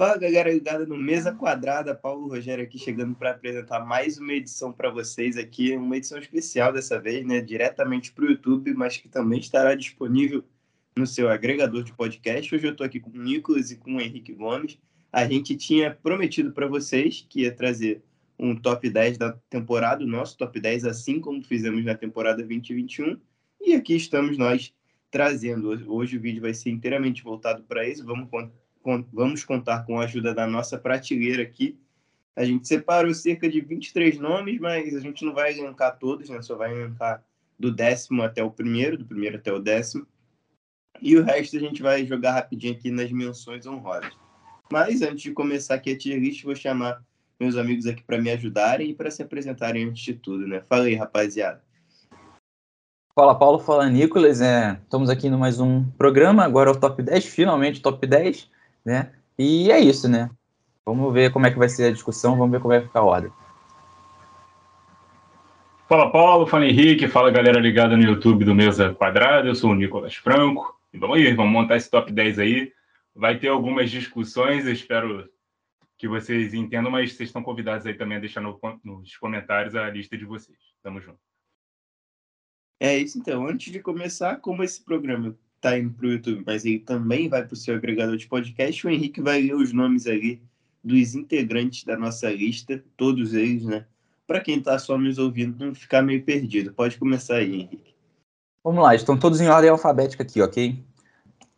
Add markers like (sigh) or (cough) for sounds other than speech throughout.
Fala galera ligada no Mesa Quadrada, Paulo Rogério aqui chegando para apresentar mais uma edição para vocês aqui, uma edição especial dessa vez, né, diretamente para o YouTube, mas que também estará disponível no seu agregador de podcast. Hoje eu estou aqui com o Nicolas e com o Henrique Gomes. A gente tinha prometido para vocês que ia trazer um top 10 da temporada, o nosso top 10, assim como fizemos na temporada 2021, e aqui estamos nós trazendo. Hoje o vídeo vai ser inteiramente voltado para isso. Vamos vamos contar com a ajuda da nossa prateleira aqui. A gente separou cerca de 23 nomes, mas a gente não vai elencar todos, né? Só vai elencar do décimo até o primeiro, do primeiro até o décimo. E o resto a gente vai jogar rapidinho aqui nas menções honrosas. Mas antes de começar aqui a tier list, vou chamar meus amigos aqui para me ajudarem e para se apresentarem antes de tudo, né? Fala aí, rapaziada. Fala Paulo, fala Nicolas, é, estamos aqui no mais um programa, agora é o top 10, finalmente top 10 né? E é isso, né? Vamos ver como é que vai ser a discussão, vamos ver como vai ficar a ordem. Fala Paulo, fala Henrique, fala galera ligada no YouTube do Mesa Quadrada, eu sou o Nicolas Franco. E vamos aí, vamos montar esse top 10 aí. Vai ter algumas discussões, eu espero que vocês entendam, mas vocês estão convidados aí também a deixar no, nos comentários a lista de vocês. Tamo junto. É isso então. Antes de começar, como esse programa tá indo pro YouTube, mas ele também vai pro seu agregador de podcast. O Henrique vai ler os nomes ali dos integrantes da nossa lista, todos eles, né? Para quem tá só nos ouvindo não ficar meio perdido. Pode começar aí, Henrique. Vamos lá, estão todos em ordem alfabética aqui, ok?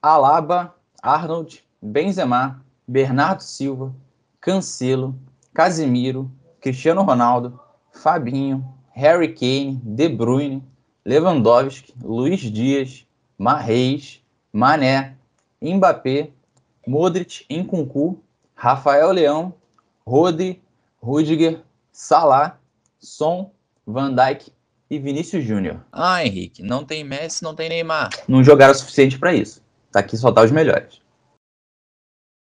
Alaba, Arnold, Benzema, Bernardo Silva, Cancelo, Casimiro, Cristiano Ronaldo, Fabinho, Harry Kane, De Bruyne, Lewandowski, Luiz Dias, Marreis, Mané, Mbappé, Modric, Incuncu, Rafael Leão, Rodri, Rudiger, Salah, Son, Van Dijk e Vinícius Júnior. Ah, Henrique, não tem Messi, não tem Neymar. Não jogaram o suficiente para isso. Tá aqui só tá os melhores.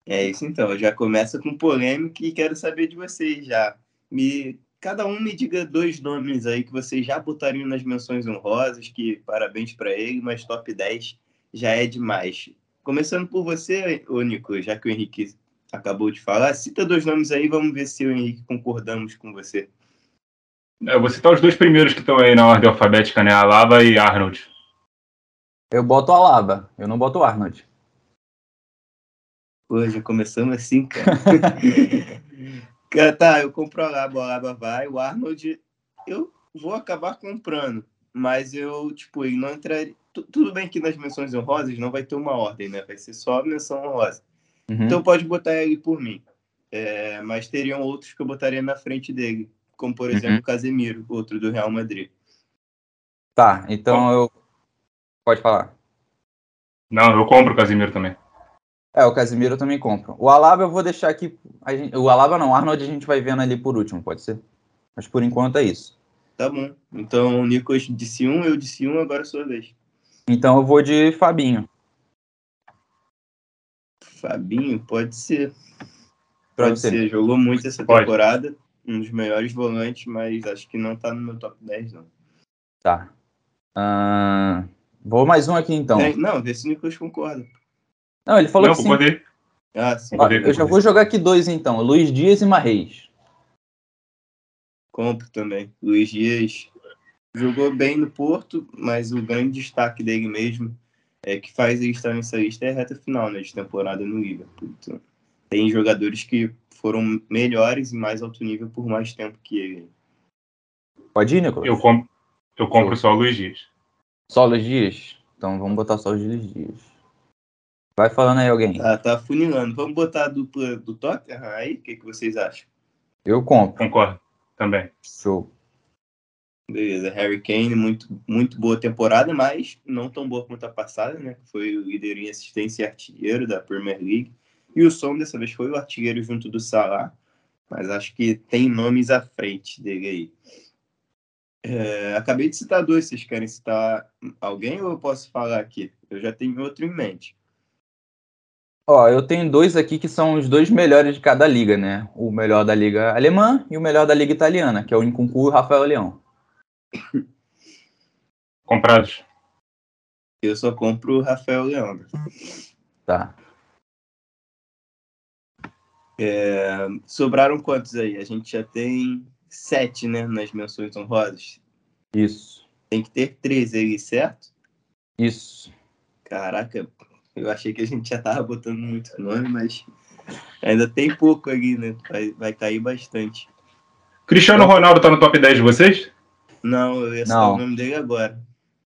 É isso então, já começa com polêmica e quero saber de vocês já. Me cada um me diga dois nomes aí que vocês já botariam nas menções honrosas, que parabéns para ele, mas top 10 já é demais. Começando por você, ô Nico, já que o Henrique acabou de falar, cita dois nomes aí, vamos ver se o Henrique concordamos com você. É, eu vou citar os dois primeiros que estão aí na ordem alfabética, né? Alaba e Arnold. Eu boto Alaba, eu não boto Arnold. Pô, já começamos assim, cara. (laughs) Tá, eu compro a Laba, a Laba vai. O Arnold, eu vou acabar comprando. Mas eu, tipo, ele não entraria. Tudo bem que nas menções honrosas não vai ter uma ordem, né? Vai ser só menção honrosa. Uhum. Então pode botar ele por mim. É, mas teriam outros que eu botaria na frente dele. Como, por exemplo, uhum. Casemiro, outro do Real Madrid. Tá, então Bom. eu. Pode falar. Não, eu compro o Casemiro também. É, o Casimiro eu também compro. O Alaba eu vou deixar aqui. Gente, o Alaba não, o Arnold a gente vai vendo ali por último, pode ser? Mas por enquanto é isso. Tá bom. Então o Nicolas disse um, eu disse um, agora é sua vez. Então eu vou de Fabinho. Fabinho, pode ser. Pode, pode ser. ser. Jogou muito essa pode. temporada. Um dos melhores volantes, mas acho que não tá no meu top 10, não. Tá. Uh... Vou mais um aqui então. É, não, vê se o Nicolas concorda. Não, ele falou não, que sim. Poder. Ah, sim. Ó, eu já vou jogar aqui dois então. Luiz Dias e Marreis. Compro também. Luiz Dias jogou bem no Porto, mas o grande destaque dele mesmo é que faz ele estar nessa lista é a reta final né, de temporada no Liverpool. Então, tem jogadores que foram melhores e mais alto nível por mais tempo que ele. Pode ir, Nicolas? Eu compro, eu compro só o Luiz Dias. Só o Luiz Dias? Então vamos botar só o Luiz Dias. Vai falando aí alguém. Ah, tá funilando. Vamos botar a dupla do Tottenham aí? O que, que vocês acham? Eu compro. Concordo. Também. Show. Beleza. Harry Kane, muito, muito boa temporada, mas não tão boa quanto a passada, né? Foi o líder em assistência e artilheiro da Premier League. E o Som dessa vez foi o artilheiro junto do Salah. Mas acho que tem nomes à frente dele aí. É, acabei de citar dois, vocês querem citar alguém ou eu posso falar aqui? Eu já tenho outro em mente. Ó, eu tenho dois aqui que são os dois melhores de cada liga, né? O melhor da liga alemã e o melhor da liga italiana, que é o Incuncu e o Rafael Leão. Comprados. Eu só compro o Rafael Leão. Tá. É, sobraram quantos aí? A gente já tem sete, né, nas menções honrosas. Isso. Tem que ter três aí, certo? Isso. Caraca, eu achei que a gente já tava botando muito nome, mas ainda tem pouco ali, né? Vai, vai cair bastante. Cristiano Ronaldo tá no top 10 de vocês? Não, eu ia Não. o nome dele agora.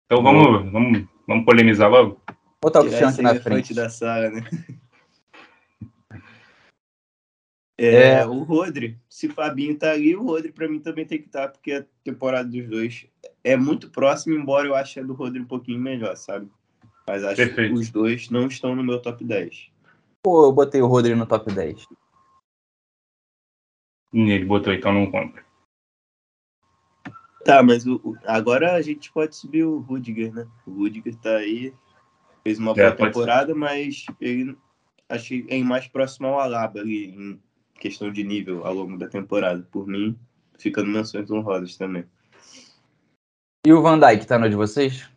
Então vamos, vamos, vamos polemizar logo? Botar o Tirar Cristiano aqui na elefante frente. da sala, né? (laughs) É, É. o Rodri, se Fabinho tá ali, o Rodri pra mim também tem que estar, porque a temporada dos dois é muito próxima, embora eu ache a do Rodri um pouquinho melhor, sabe? Mas acho Perfeito. que os dois não estão no meu top 10. Pô, eu botei o Rodri no top 10. Ele botou, então não compra. Tá, mas o, o- agora a gente pode subir o Rudiger, né? O Rudiger tá aí, fez uma É, boa pode temporada, mas ele achei é mais próximo ao Alaba ali, em questão de nível ao longo da temporada. Por mim, fica no menções honrosas também. E o Van Dijk tá no de vocês?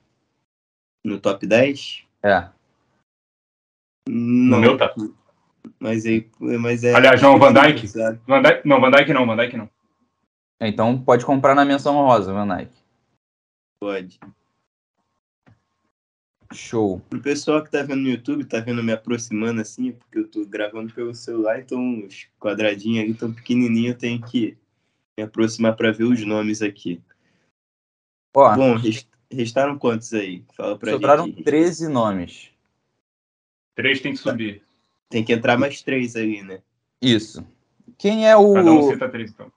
No top 10? É. Não. meu tá. Mas, aí, mas é. Aliás, não, Van Dijk, não, Van Dijk não, Van Dijk não. Então pode comprar na menção rosa, Van Dijk. Pode. Show. Pro pessoal que tá vendo no YouTube, tá vendo me aproximando assim, porque eu tô gravando pelo celular, então os quadradinhos ali tão pequenininhos, eu tenho que me aproximar para ver os nomes aqui. Ó, Bom, res- restaram quantos aí? Fala pra sobraram gente. 13 nomes. Três tem que subir. Tem que entrar mais três ali, né? Isso. Quem é o. Cada um cita três, então.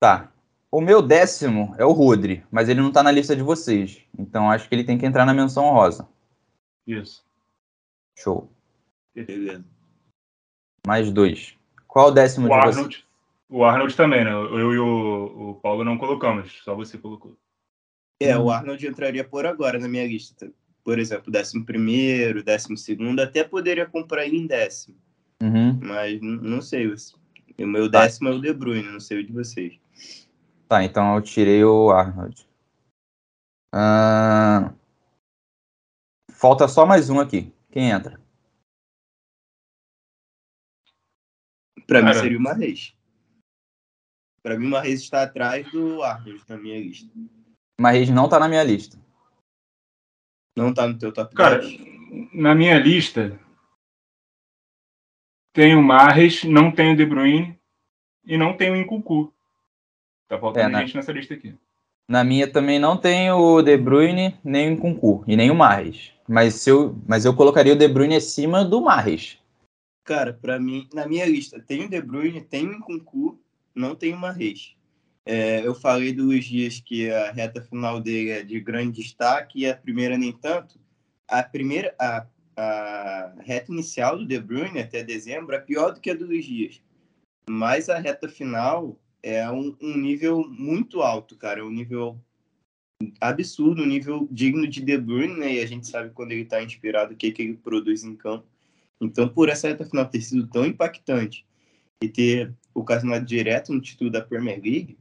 Tá. O meu décimo é o Rodri, mas ele não tá na lista de vocês. Então acho que ele tem que entrar na menção rosa. Isso. Show. Beleza. Mais dois. Qual o décimo O de vocês? Arnold, o Arnold também, né? Eu e o, o Paulo não colocamos, só você colocou. É, o Arnold entraria por agora na minha lista. Por exemplo, décimo primeiro, décimo segundo, até poderia comprar ele em décimo. Uhum. Mas não sei. O meu Tá. décimo é o De Bruyne, não sei o de vocês. Tá, então eu tirei o Arnold. Ahn, Falta só mais um aqui. Quem entra? Pra mim Cara. seria o Marreis. Pra mim, o Marreis está atrás do Arnold na minha lista. Marreis não tá na minha lista. Não tá no teu top Cara, 10? na minha lista tem o Marres, não tem o De Bruyne e não tem o Incucu. Tá faltando É, né? gente nessa lista aqui. Na minha também não tem o De Bruyne, nem o Kunku e nem o Marres. Mas, se eu, mas eu colocaria o De Bruyne acima do Marres. Cara, pra mim, na minha lista, tem o De Bruyne, tem o Nkunku, não tem o Marreis. É, eu falei do Luiz Dias que a reta final dele é de grande destaque e a primeira nem tanto. A primeira, a, a reta inicial do De Bruyne até dezembro é pior do que a do Luiz Dias. Mas a reta final é um, um nível muito alto, cara. É um nível absurdo, um nível digno de De Bruyne, né? E a gente sabe quando ele está inspirado o que, que ele produz em campo. Então, por essa reta final ter sido tão impactante e ter ocasionado direto no título da Premier League,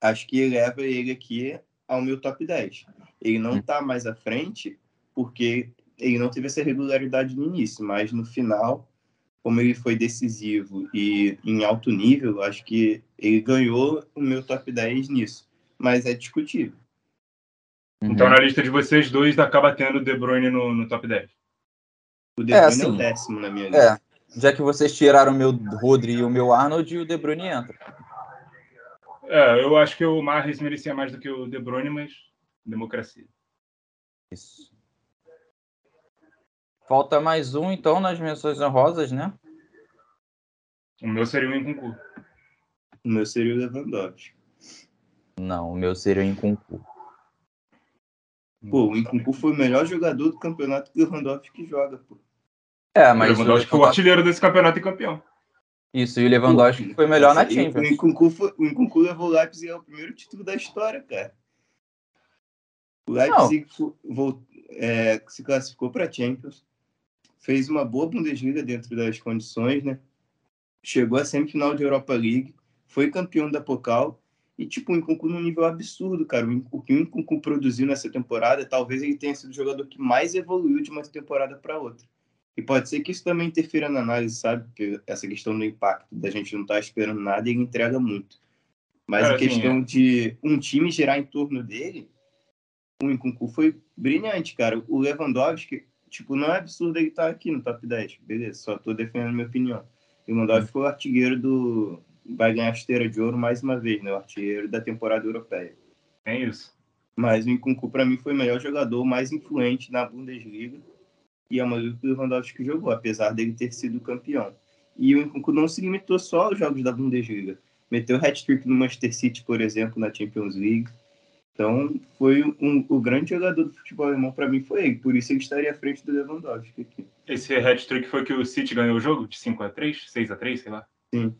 acho que eleva ele aqui ao meu top 10. Ele não está mais à frente porque ele não teve essa regularidade no início, mas no final, como ele foi decisivo e em alto nível, acho que ele ganhou o meu top 10 nisso. Mas é discutível. Uhum. Então, na lista de vocês dois, acaba tendo o De Bruyne no, no top 10. O De É, Bruyne é, assim, o décimo na minha É, lista. já que vocês tiraram o meu Rodri e o meu Arnold, o De Bruyne entra. É, eu acho que o Marres merecia mais do que o De Bruyne, mas democracia. Isso. Falta mais um, então, nas menções honrosas, né? O meu seria o Incucu. O meu seria o Lewandowski. Não, o meu seria o Nkunku. Pô, o Nkunku foi o melhor jogador do campeonato que o Lewandowski joga, pô. É, o mas Lewandowski foi o artilheiro desse campeonato e campeão. Isso, e o Lewandowski foi melhor na Champions. O Nkunku, foi, o Nkunku levou o Leipzig ao primeiro título da história, cara. O Leipzig fo- vol- é, se classificou para Champions, fez uma boa Bundesliga dentro das condições, né? Chegou à semifinal de Europa League, foi campeão da Pokal e, tipo, o Nkunku num nível absurdo, cara. O, o que o Nkunku produziu nessa temporada, talvez ele tenha sido o jogador que mais evoluiu de uma temporada para outra. E pode ser que isso também interfira na análise, sabe? Porque essa questão do impacto, da gente não estar tá esperando nada e ele entrega muito. Mas Cara, a questão assim, é. de um time girar em torno dele, o Nkunku foi brilhante, cara. O Lewandowski, tipo, não é absurdo ele estar tá aqui no top 10, beleza, só tô defendendo minha opinião. O Lewandowski foi o artilheiro do... vai ganhar a esteira de ouro mais uma vez, né? O artilheiro da temporada europeia. É isso. Mas o Nkunku, para mim, foi o melhor jogador, mais influente na Bundesliga. E é uma liga que o Lewandowski jogou, apesar dele ter sido campeão. E o Nkunku não se limitou só aos jogos da Bundesliga. Meteu hat-trick no Manchester City, por exemplo, na Champions League. Então, foi um, o grande jogador do futebol alemão para mim foi ele. Por isso ele estaria à frente do Lewandowski aqui. Esse hat-trick foi que o City ganhou o jogo? De 5 a 3 6 a 3 sei lá? Sim.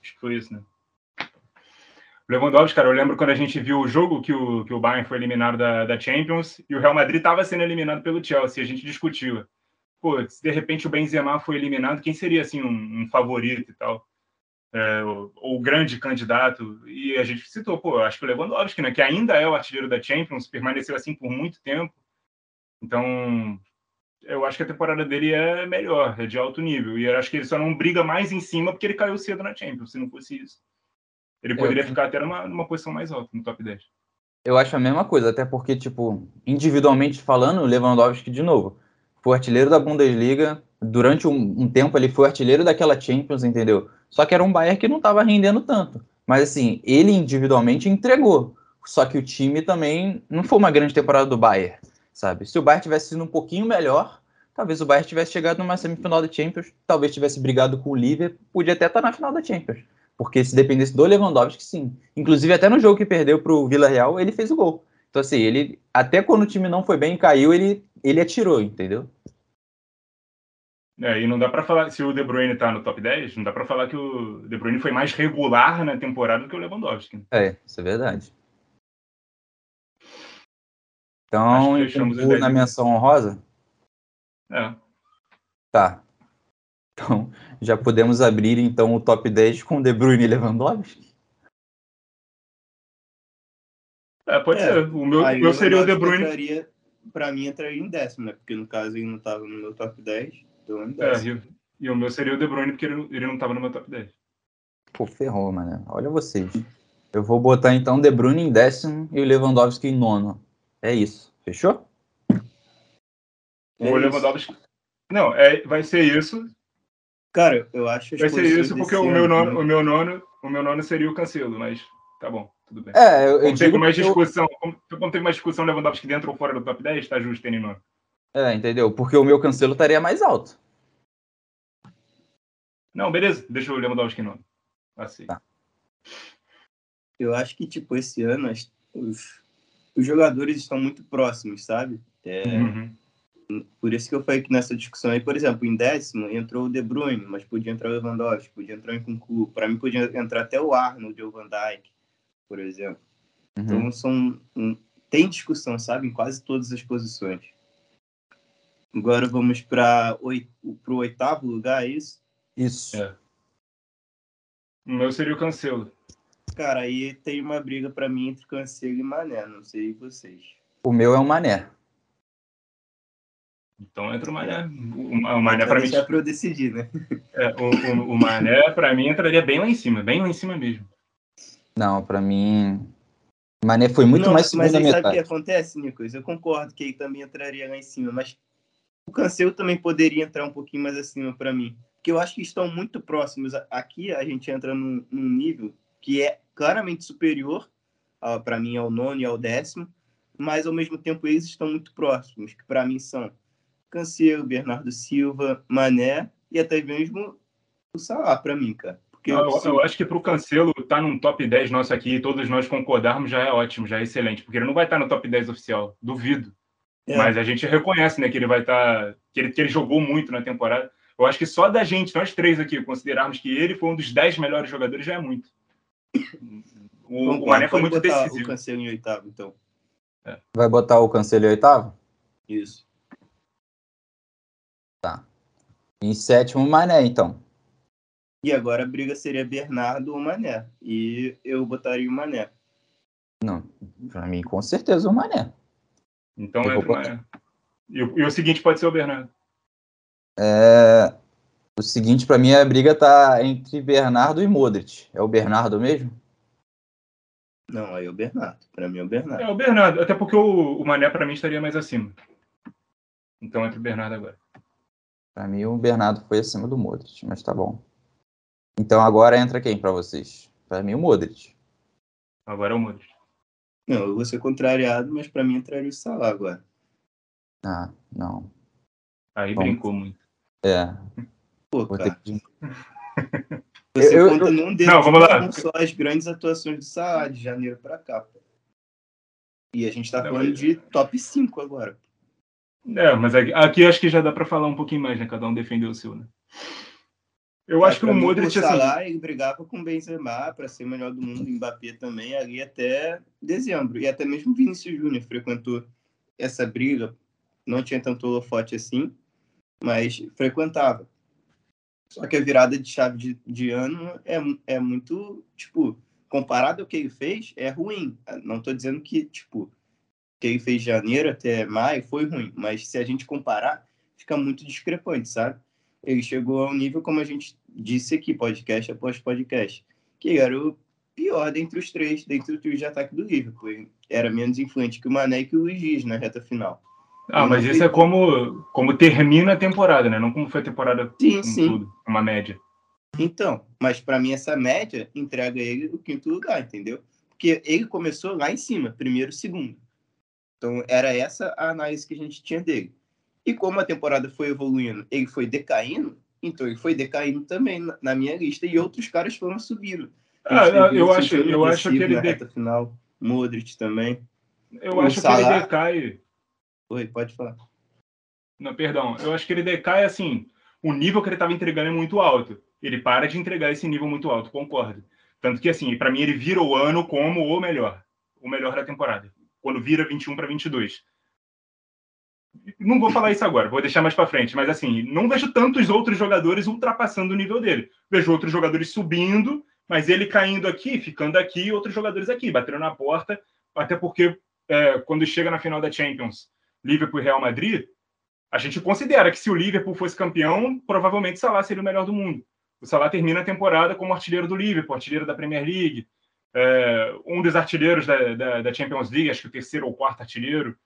Acho que foi isso, né? Lewandowski, cara, eu lembro quando a gente viu o jogo que o, que o Bayern foi eliminado da, da Champions e o Real Madrid estava sendo eliminado pelo Chelsea. A gente discutiu. Pô, se de repente o Benzema foi eliminado, quem seria, assim, um, um favorito e tal? É, ou, o grande candidato? E a gente citou, pô, acho que o Lewandowski, né, que ainda é o artilheiro da Champions, permaneceu assim por muito tempo. Então, eu acho que a temporada dele é melhor, é de alto nível. E eu acho que ele só não briga mais em cima porque ele caiu cedo na Champions, se não fosse isso. Ele poderia ficar até numa, numa posição mais alta, no top 10. Eu acho a mesma coisa, até porque, tipo, individualmente falando, o Lewandowski, de novo, foi artilheiro da Bundesliga. Durante um, um, tempo ele foi artilheiro daquela Champions, entendeu? Só que era um Bayern que não estava rendendo tanto. Mas, assim, ele individualmente entregou. Só que o time também não foi uma grande temporada do Bayern, sabe? Se o Bayern tivesse sido um pouquinho melhor, talvez o Bayern tivesse chegado numa semifinal da Champions, talvez tivesse brigado com o Liverpool, podia até estar na final da Champions. Porque se dependesse do Lewandowski, sim. Inclusive, até no jogo que perdeu para o Vila Real, ele fez o gol. Então, assim, ele, até quando o time não foi bem e caiu, ele, ele atirou, entendeu? É, e não dá para falar, se o De Bruyne tá no top 10, não dá para falar que o De Bruyne foi mais regular na temporada do que o Lewandowski. É, isso é verdade. Então, o na menção honrosa? É. Tá. Então, já podemos abrir então o top 10 com De Bruyne e Lewandowski? É, pode é, ser. O meu, meu seria o De Bruyne. Para mim, entraria em décimo, né? Porque no caso ele não estava no meu top 10, então em É, e, e, o meu seria o De Bruyne, porque ele, ele não estava no meu top 10. Pô, ferrou, mano. Olha vocês. Eu vou botar então De Bruyne em décimo e o Lewandowski em nono. É isso. Fechou? É o Lewandowski. Não, é, vai ser isso. Cara, eu acho Vai ser isso porque o meu, nono, o, meu nono, o meu nono seria o Cancelo, mas tá bom, tudo bem. É, eu, eu como mais discussão, eu... como, como tem mais discussão Lewandowski dentro ou fora do top 10, tá justo ter nono. É, entendeu? Porque o meu Cancelo estaria mais alto. Não, beleza, deixa o Lewandowski nono. Assim. Tá. Eu acho que, tipo, esse ano os, os jogadores estão muito próximos, sabe? É, uhum. Por isso que eu falei que nessa discussão aí, por exemplo, em décimo entrou o De Bruyne, mas podia entrar o Lewandowski, podia entrar o Nkunku, para mim podia entrar até o Arnold ou o Van Dijk, por exemplo. Uhum. Então são um, tem discussão, sabe, em quase todas as posições. Agora vamos para o oitavo lugar, é isso? Isso. É. O meu seria o Cancelo. Cara, aí tem uma briga para mim entre Cancelo e Mané, não sei vocês. O meu é o Mané. Então entra o Mané. O, o Mané para mim. É para eu decidir, né? É, o, o, o Mané, para mim, entraria bem lá em cima, bem lá em cima mesmo. Não, para mim. O Mané foi muito Não, mais segunda mas metade. Mas sabe o que acontece, Nicolas? Eu concordo que ele também entraria lá em cima, mas o Cancelo também poderia entrar um pouquinho mais acima para mim. Porque eu acho que estão muito próximos. Aqui a gente entra num, num nível que é claramente superior para mim ao nono e ao décimo, mas ao mesmo tempo eles estão muito próximos, que para mim são Cancelo, Bernardo Silva, Mané e até mesmo o Salah, para mim, cara. Porque eu, eu, eu acho que para o Cancelo estar tá num top 10 nosso aqui e todos nós concordarmos já é ótimo, já é excelente, porque ele não vai estar tá no top 10 oficial, duvido. É. Mas a gente reconhece né, que ele vai estar. Tá, que, ele, que ele jogou muito na temporada. Eu acho que só da gente, nós três aqui, considerarmos que ele foi um dos 10 melhores jogadores já é muito. (coughs) O, o Mané foi muito decisivo. o Cancelo em oitavo, então. É. Vai botar o Cancelo em oitavo? Isso. Em sétimo, Mané, então. E agora a briga seria Bernardo ou Mané. E eu botaria o Mané. Não, pra mim, com certeza, o Mané. Então eu entra o Mané. E o, e o seguinte pode ser o Bernardo. É, o seguinte, para mim, a briga tá entre Bernardo e Modric. É o Bernardo mesmo? Não, aí é o Bernardo. Para mim é o Bernardo. É o Bernardo, até porque o, o Mané para mim estaria mais acima. Então entre o Bernardo agora. Para mim, o Bernardo foi acima do Modric, mas tá bom. Então agora entra quem para vocês? Para mim, o Modric. Agora é o Modric. Não, eu vou ser contrariado, mas para mim entraria o Salah agora. Ah, não. Aí Bom. brincou muito. É. Pô, Vou ter cara, que... (laughs) você Eu- conta num dedo Não, vamos lá. não só as grandes atuações do Salah de janeiro para cá. Pô. E a gente tá Não, falando mas- de top 5 agora. É, mas aqui, aqui acho que já dá para falar um pouquinho mais, né? Cada um defendeu o seu, né? Eu acho que o Modric, o assim. Salah, ele brigava com o Benzema para ser o melhor do mundo, Mbappé também, ali até dezembro. E até mesmo Vinícius Júnior frequentou essa briga. Não tinha tanto holofote assim, mas frequentava. Só que a virada de chave de, de ano é, é muito, tipo, comparado ao que ele fez, é ruim. Não tô dizendo que, tipo, que ele fez de janeiro até maio foi ruim, mas se a gente comparar, fica muito discrepante, sabe? Ele chegou a um nível, como a gente disse aqui, podcast após podcast, que era o pior dentre os três, dentre o trio de ataque do Liverpool. Ele era menos influente que o Mané e que o Luiz Dias na reta final. Ah, mas isso é como, como termina a temporada, né? Não como foi a temporada Sim, sim. tudo, uma média. Então, mas para mim essa média entrega ele o quinto lugar, entendeu? Porque ele começou lá em cima, primeiro, segundo. Então era essa a análise que a gente tinha dele. E como a temporada foi evoluindo, ele foi decaindo, então ele foi decaindo também na, na minha lista e outros caras foram subindo. Ah, eu acho, eu acho que ele, na de- reta final, Modric também. eu o acho que ele Salah- decai. Oi, pode falar. Não, perdão. Eu acho que ele decai assim. O nível que ele estava entregando é muito alto. Ele para de entregar esse nível muito alto, concordo. Tanto que, assim, para mim, ele vira o ano como o melhor. O melhor da temporada. Quando vira 21 para 22. Não vou falar isso agora, vou deixar mais para frente. Mas, assim, não vejo tantos outros jogadores ultrapassando o nível dele. Vejo outros jogadores subindo, mas ele caindo aqui, ficando aqui, outros jogadores aqui, batendo na porta. Até porque, é, quando chega na final da Champions, Liverpool e Real Madrid, a gente considera que se o Liverpool fosse campeão, provavelmente Salah seria o melhor do mundo. O Salah termina a temporada como artilheiro do Liverpool, artilheiro da Premier League, é, um dos artilheiros da, da, da Champions League, acho que o terceiro ou quarto artilheiro.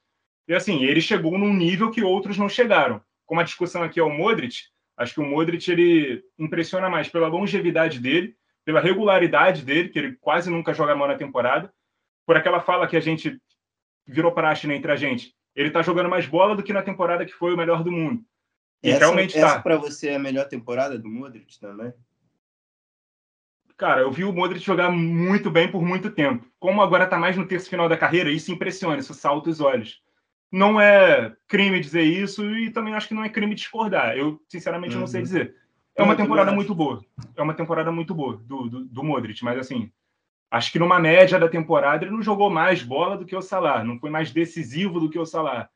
E assim, ele chegou num nível que outros não chegaram. Como a discussão aqui é o Modric, acho que o Modric ele impressiona mais pela longevidade dele, pela regularidade dele, que ele quase nunca joga mal na temporada, por aquela fala que a gente virou praxe né, entre a gente. Ele tá jogando mais bola do que na temporada que foi o melhor do mundo. E essa realmente essa tá. para você é a melhor temporada do Modric também? Cara, eu vi o Modric jogar muito bem por muito tempo. Como agora tá mais no terço final da carreira, isso impressiona, isso salta os olhos. Não é crime dizer isso e também acho que não é crime discordar. Eu, sinceramente, não sei Uhum. dizer. É uma temporada muito boa. É uma temporada muito boa do, do, do Modric, mas assim, acho que numa média da temporada ele não jogou mais bola do que o Salah, não foi mais decisivo do que o Salah.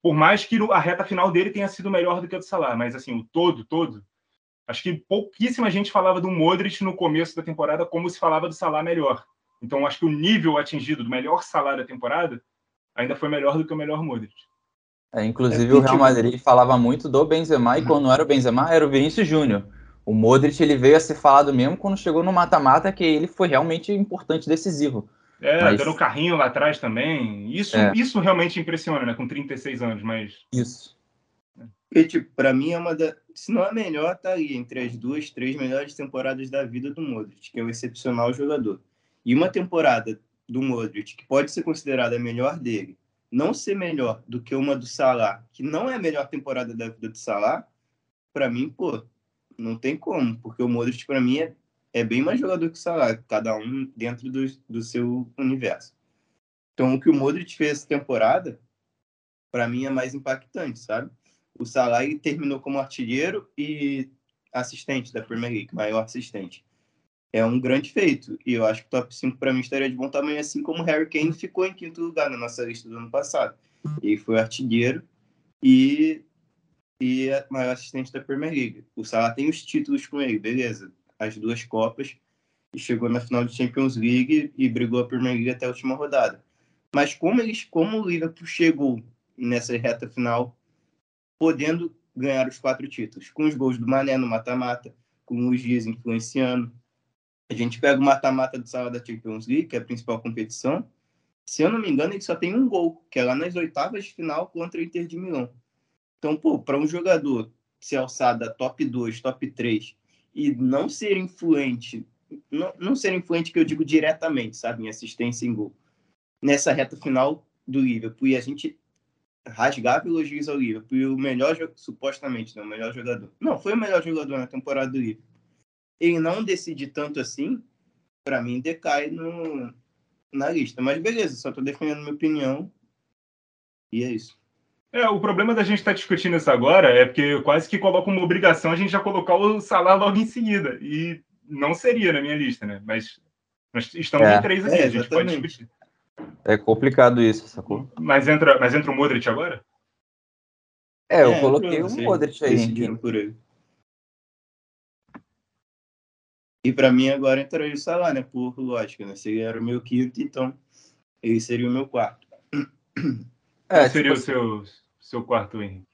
Por mais que a reta final dele tenha sido melhor do que o do Salah, mas assim, o todo, todo, acho que pouquíssima gente falava do Modric no começo da temporada como se falava do Salah melhor. Então acho que o nível atingido do melhor Salah da temporada ainda foi melhor do que o melhor Modric. É, inclusive, É, o Real Madrid falava muito do Benzema e quando não era o Benzema, era o Vinícius Júnior. O Modric ele veio a ser falado mesmo quando chegou no mata-mata, que ele foi realmente importante, decisivo. É, Mas- dando carrinho lá atrás também. Isso, É. isso realmente impressiona, né? Com 36 anos, mas Isso. Porque, tipo, pra mim é uma da. Se não a melhor, tá ali, entre as duas, três melhores temporadas da vida do Modric, que é um excepcional jogador. E uma temporada do Modric, que pode ser considerada a melhor dele, não ser melhor do que uma do Salah, que não é a melhor temporada da vida do Salah, pra mim, pô, não tem como, porque o Modric, pra mim, é, é bem mais jogador que o Salah, cada um dentro do, do seu universo. Então, o que o Modric fez essa temporada, pra mim, é mais impactante, sabe? O Salah terminou como artilheiro e assistente da Premier League, maior assistente. É um grande feito. E eu acho que o top 5 para mim estaria de bom tamanho, assim como o Harry Kane ficou em quinto lugar na nossa lista do ano passado. Ele foi artilheiro e, e é maior assistente da Premier League. O Salah tem os títulos com ele, beleza. As duas Copas. E chegou na final de Champions League e brigou a Premier League até a última rodada. Mas como, eles, como o Liverpool chegou nessa reta final podendo ganhar os quatro títulos, com os gols do Mané no mata-mata, com os dias influenciando. A gente pega o mata-mata do Sala da Champions League, que é a principal competição. Se eu não me engano, ele só tem um gol, que é lá nas oitavas de final contra o Inter de Milão. Então, pô, para um jogador se alçar da top 2, top 3 e não ser influente, não, não ser influente que eu digo diretamente, sabe, em assistência em gol, nessa reta final do Liverpool, e a gente rasgava elogios ao Liverpool, o melhor, supostamente, não, o melhor jogador. Não, foi o melhor jogador na temporada do Liverpool. Ele não decide tanto assim, para mim, decai no, na lista. Mas beleza, só tô defendendo minha opinião. E é isso. É, o problema da gente estar tá discutindo isso agora é porque quase que coloca uma obrigação a gente já colocar o Salah logo em seguida. E não seria na minha lista, né? Mas nós estamos é. em três aqui, é, a gente pode discutir. É complicado isso, sacou? Mas entra, mas entra o Modric agora? É, eu é, coloquei o Modric aí. Por ele. E para mim agora entraria o Salah, né? Por lógica, né? Se ele era o meu quinto, então ele seria o meu quarto. É, Qual seria tipo, o seu, seu quarto, Henrique?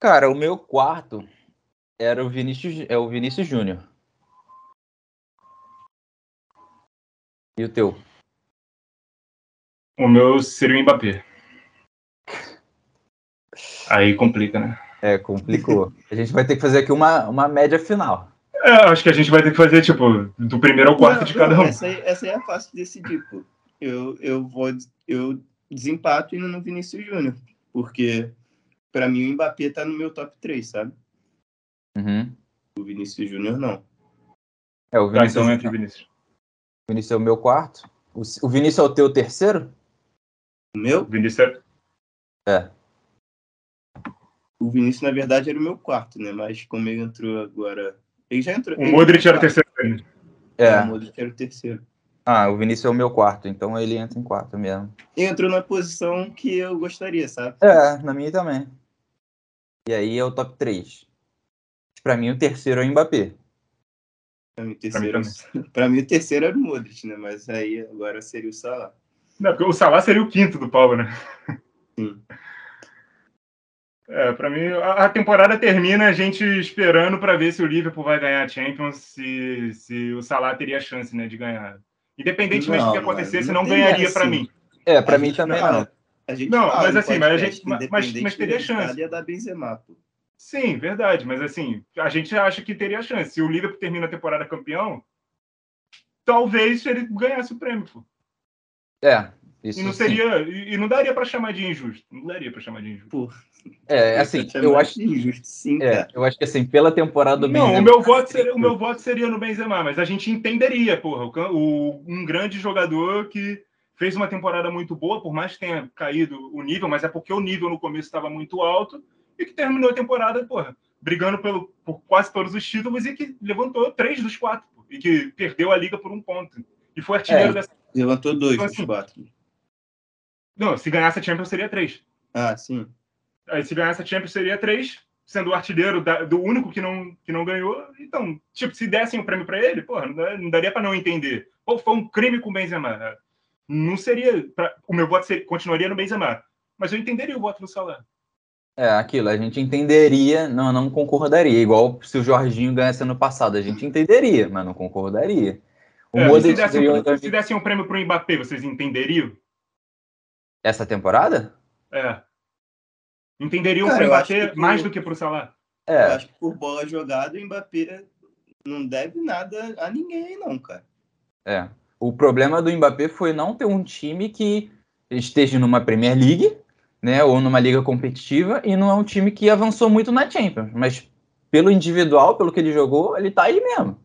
Cara, o meu quarto era o Vinícius, é o Vinícius Júnior. E o teu? O meu seria o Mbappé. (laughs) Aí complica, né? É, complicou. A gente vai ter que fazer aqui uma, uma média final. É, acho que a gente vai ter que fazer, tipo, do primeiro ao quarto não, de cada não, um. Essa aí, essa aí é fácil de decidir, pô. Eu, eu vou. Eu desempato indo no Vinícius Júnior, porque para mim o Mbappé tá no meu top 3, sabe? Uhum. O Vinícius Júnior não. É, o Vinícius, tá, então Vinícius. O Vinícius é o meu quarto. O, o Vinícius é o teu terceiro? O meu? Vinícius é... é. O Vinícius, na verdade, era o meu quarto, né? Mas como ele entrou agora. Ele já entrou. O Modric era o terceiro. É. é. O Modric era o terceiro. Ah, o Vinícius é o meu quarto, então ele entra em quarto mesmo. Entrou na posição que eu gostaria, sabe? É, na minha também. E aí é o top 3. Pra mim, o terceiro é o Mbappé. Pra mim, o terceiro, pra mim, (laughs) pra mim, o terceiro era o Modric, né? Mas aí agora seria o Salah. Não, porque o Salah seria o quinto do Paulo, né? Sim. É, para mim, a temporada termina a gente esperando para ver se o Liverpool vai ganhar a Champions, se, se o Salah teria chance né, de ganhar. Independentemente não, do que acontecesse, não, não ganharia para mim. É, para mim também não. não, fala, mas assim, mas a gente, mas, mas teria chance. Dar Benzema, pô. Sim, verdade, mas assim, a gente acha que teria chance. Se o Liverpool termina a temporada campeão, talvez ele ganhasse o prêmio, pô. É, isso e não seria e não daria para chamar de injusto. Não daria para chamar de injusto. Pô. É, (laughs) assim, eu acho injusto, sim, é, eu acho que assim, pela temporada do Benzema. Não, o meu voto seria, o meu voto seria no Benzema, mas a gente entenderia, porra, o, um grande jogador que fez uma temporada muito boa, por mais que tenha caído o nível, mas é porque o nível no começo estava muito alto e que terminou a temporada, porra, brigando pelo, por quase todos os títulos e que levantou três dos quatro e que perdeu a liga por um ponto e foi artilheiro é, dessa. Levantou dois então, dos assim, quatro. Não, se ganhasse a Champions seria três. Ah, sim. Aí se ganhasse a Champions seria três, sendo o artilheiro da, do único que não, que não ganhou. Então, tipo, se dessem o prêmio para ele, porra, não, daria para não entender. Pô, foi um crime com o Benzema. Não seria. Pra, o meu voto seria, continuaria no Benzema. Mas eu entenderia o voto do Salah. É, aquilo, a gente entenderia, não, não concordaria. Igual se o Jorginho ganhasse ano passado, a gente entenderia, mas não concordaria. O é, se, dessem, um, se dessem um prêmio para o Mbappé, vocês entenderiam? Essa temporada? É. Entenderiam para o Mbappé por... mais do que para o Salah? É. Eu acho que por bola jogada, o Mbappé não deve nada a ninguém, não, cara. É. O problema do Mbappé foi não ter um time que esteja numa Premier League, né, ou numa liga competitiva, e não é um time que avançou muito na Champions. Mas pelo individual, pelo que ele jogou, ele tá aí mesmo.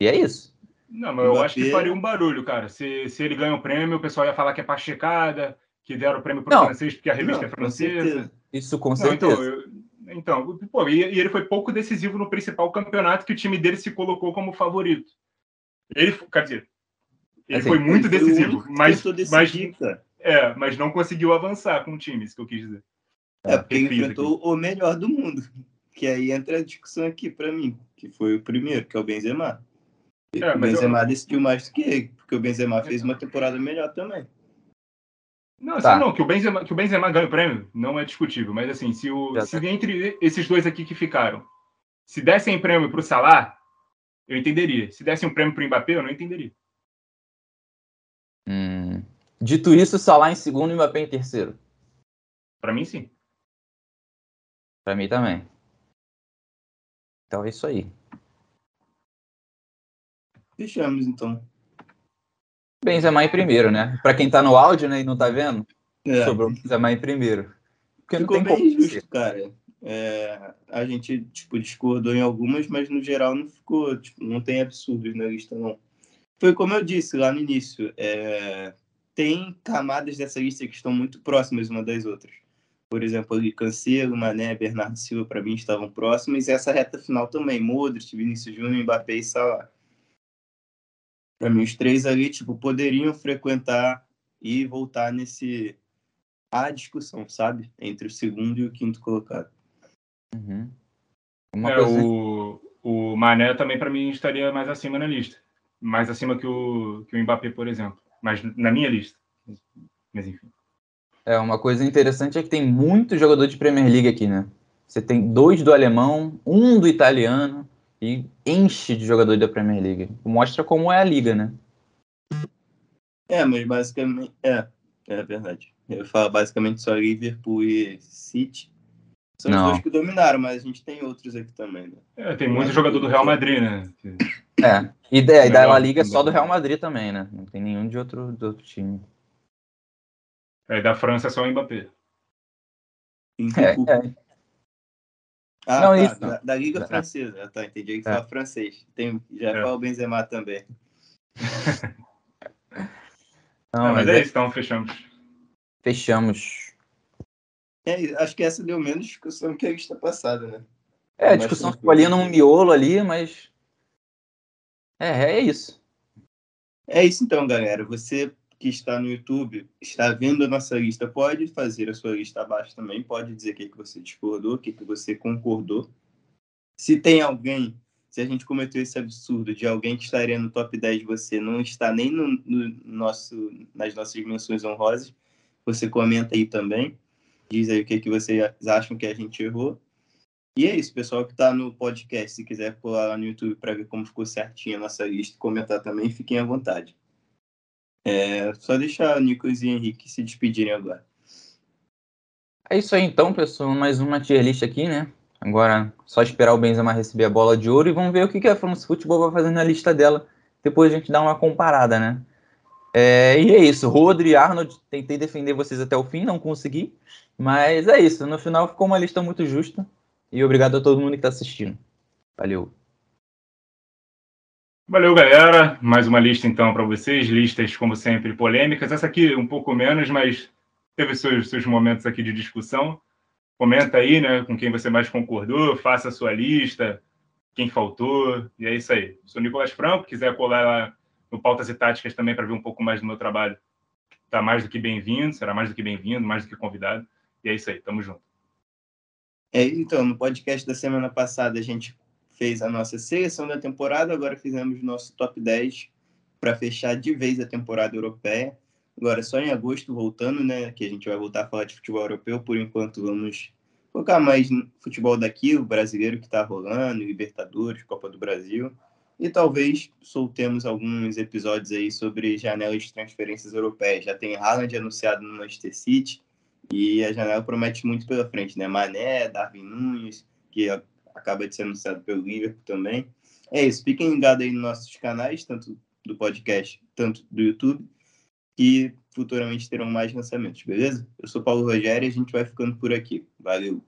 E é isso. Não, mas eu acho que faria um barulho, cara. Se, se ele ganha o prêmio, o pessoal ia falar que é pachecada, que deram o prêmio para o francês porque a revista não, é francesa. Isso com certeza. Não, então, eu, então pô, e, e, ele foi pouco decisivo no principal campeonato que o time dele se colocou como favorito. Ele, quer dizer, ele assim, foi muito ele decisivo, foi mas, mas, é, mas não conseguiu avançar com o time, isso que eu quis dizer. É, porque ele enfrentou aqui. o melhor do mundo. Que aí entra a discussão aqui para mim, que foi o primeiro, que é o Benzema. É, o Benzema eu... decidiu mais do que ele, porque o Benzema fez uma temporada melhor também. Não, Tá. assim, não, que o, Benzema, que o Benzema ganha o prêmio não é discutível, mas assim, se, o, Já se tá. entre esses dois aqui que ficaram, se dessem prêmio para o Salah, eu entenderia. Se dessem um prêmio para o Mbappé, eu não entenderia. Hum. Dito isso, Salah em segundo e Mbappé em terceiro. Para mim, sim. Pra mim também. Então é isso aí. Fechamos, então. Benzema em primeiro, né? Pra quem tá no áudio né, e não tá vendo, É, sobrou Benzema em primeiro. Porque ficou não tem bem justo, cara. É, a gente, tipo, discordou em algumas, mas no geral não ficou, tipo, não tem absurdos na lista, não. Foi como eu disse lá no início, é, tem camadas dessa lista que estão muito próximas uma das outras. Por exemplo, ali Cancelo, Mané, Bernardo Silva, para mim, estavam próximos, e essa reta final também, Modric, Vinícius Júnior, Mbappé e Salah. Para mim, os três ali, tipo, poderiam frequentar e voltar nesse... a discussão, sabe? Entre o segundo e o quinto colocado. Uhum. Uma É, coisa... o, o Mané também, para mim, estaria mais acima na lista. Mais acima que o, que o Mbappé, por exemplo. Mas na minha lista. Mas enfim. É, uma coisa interessante é que tem muito jogador de Premier League aqui, né? Você tem dois do alemão, um do italiano e enche de jogadores da Premier League. Mostra como é a liga, né? É, mas basicamente. É, é verdade. Eu falo basicamente só Liverpool e City. São Não. os dois que dominaram, mas a gente tem outros aqui também, né? É, tem muito jogador do Real Madrid, né? É. E da, e da La Liga é só do Real Madrid também, né? Não tem nenhum de outro, de outro time. É, da França é só o Mbappé. É, é. Ah, Não, tá, isso. Da, da Liga É. Francesa. Tá, entendi que É. fala francês. Tem, já É. fala o Benzema também. (laughs) Não, É, mas mas é é- isso, então fechamos. fechamos. É, acho que essa deu menos discussão que a lista passada, né? É, a discussão ficou ali num miolo ali, mas. É, é isso. É isso então, galera. Você que está no YouTube, está vendo a nossa lista, pode fazer a sua lista abaixo também, pode dizer o que, que você discordou, o que, que você concordou. Se tem alguém, se a gente cometeu esse absurdo de alguém que estaria no top 10 você não está nem no, no nosso, nas nossas menções honrosas, você comenta aí também. Diz aí o que, que vocês acham que a gente errou. E é isso, pessoal que está no podcast, se quiser pular lá no YouTube para ver como ficou certinho a nossa lista comentar também, fiquem à vontade. É só deixar o Nicolas e Henrique se despedirem agora. É isso aí então, pessoal. Mais uma tier list aqui, né? Agora, só esperar o Benzema receber a bola de ouro e vamos ver o que que a France Futebol vai fazer na lista dela. Depois a gente dá uma comparada, né? É, e é isso. Rodri e Arnold, tentei defender vocês até o fim, não consegui. Mas é isso. No final ficou uma lista muito justa. E obrigado a todo mundo que está assistindo. Valeu. Valeu, galera. Mais uma lista, então, para vocês. Listas, como sempre, polêmicas. Essa aqui um pouco menos, mas teve seus, seus momentos aqui de discussão. Comenta aí, né, com quem você mais concordou, faça a sua lista, quem faltou, e é isso aí. Sou Nicolas Franco, quiser colar lá no Pautas e Táticas também para ver um pouco mais do meu trabalho, tá mais do que bem-vindo, será mais do que bem-vindo, mais do que convidado. E é isso aí, tamo junto. É, então, no podcast da semana passada a gente fez a nossa seleção da temporada, agora fizemos nosso top 10 para fechar de vez a temporada europeia. Agora só em agosto voltando, né, que a gente vai voltar a falar de futebol europeu, por enquanto vamos focar mais no futebol daqui, o brasileiro que está rolando, Libertadores, Copa do Brasil. E talvez soltemos alguns episódios aí sobre janelas de transferências europeias. Já tem Haaland anunciado no Manchester City, e a janela promete muito pela frente, né? Mané, Darwin Nunes, que acaba de ser anunciado pelo Liverpool também. É isso, fiquem ligados aí nos nossos canais, tanto do podcast, tanto do YouTube, que futuramente terão mais lançamentos, beleza? Eu sou Paulo Rogério e a gente vai ficando por aqui. Valeu!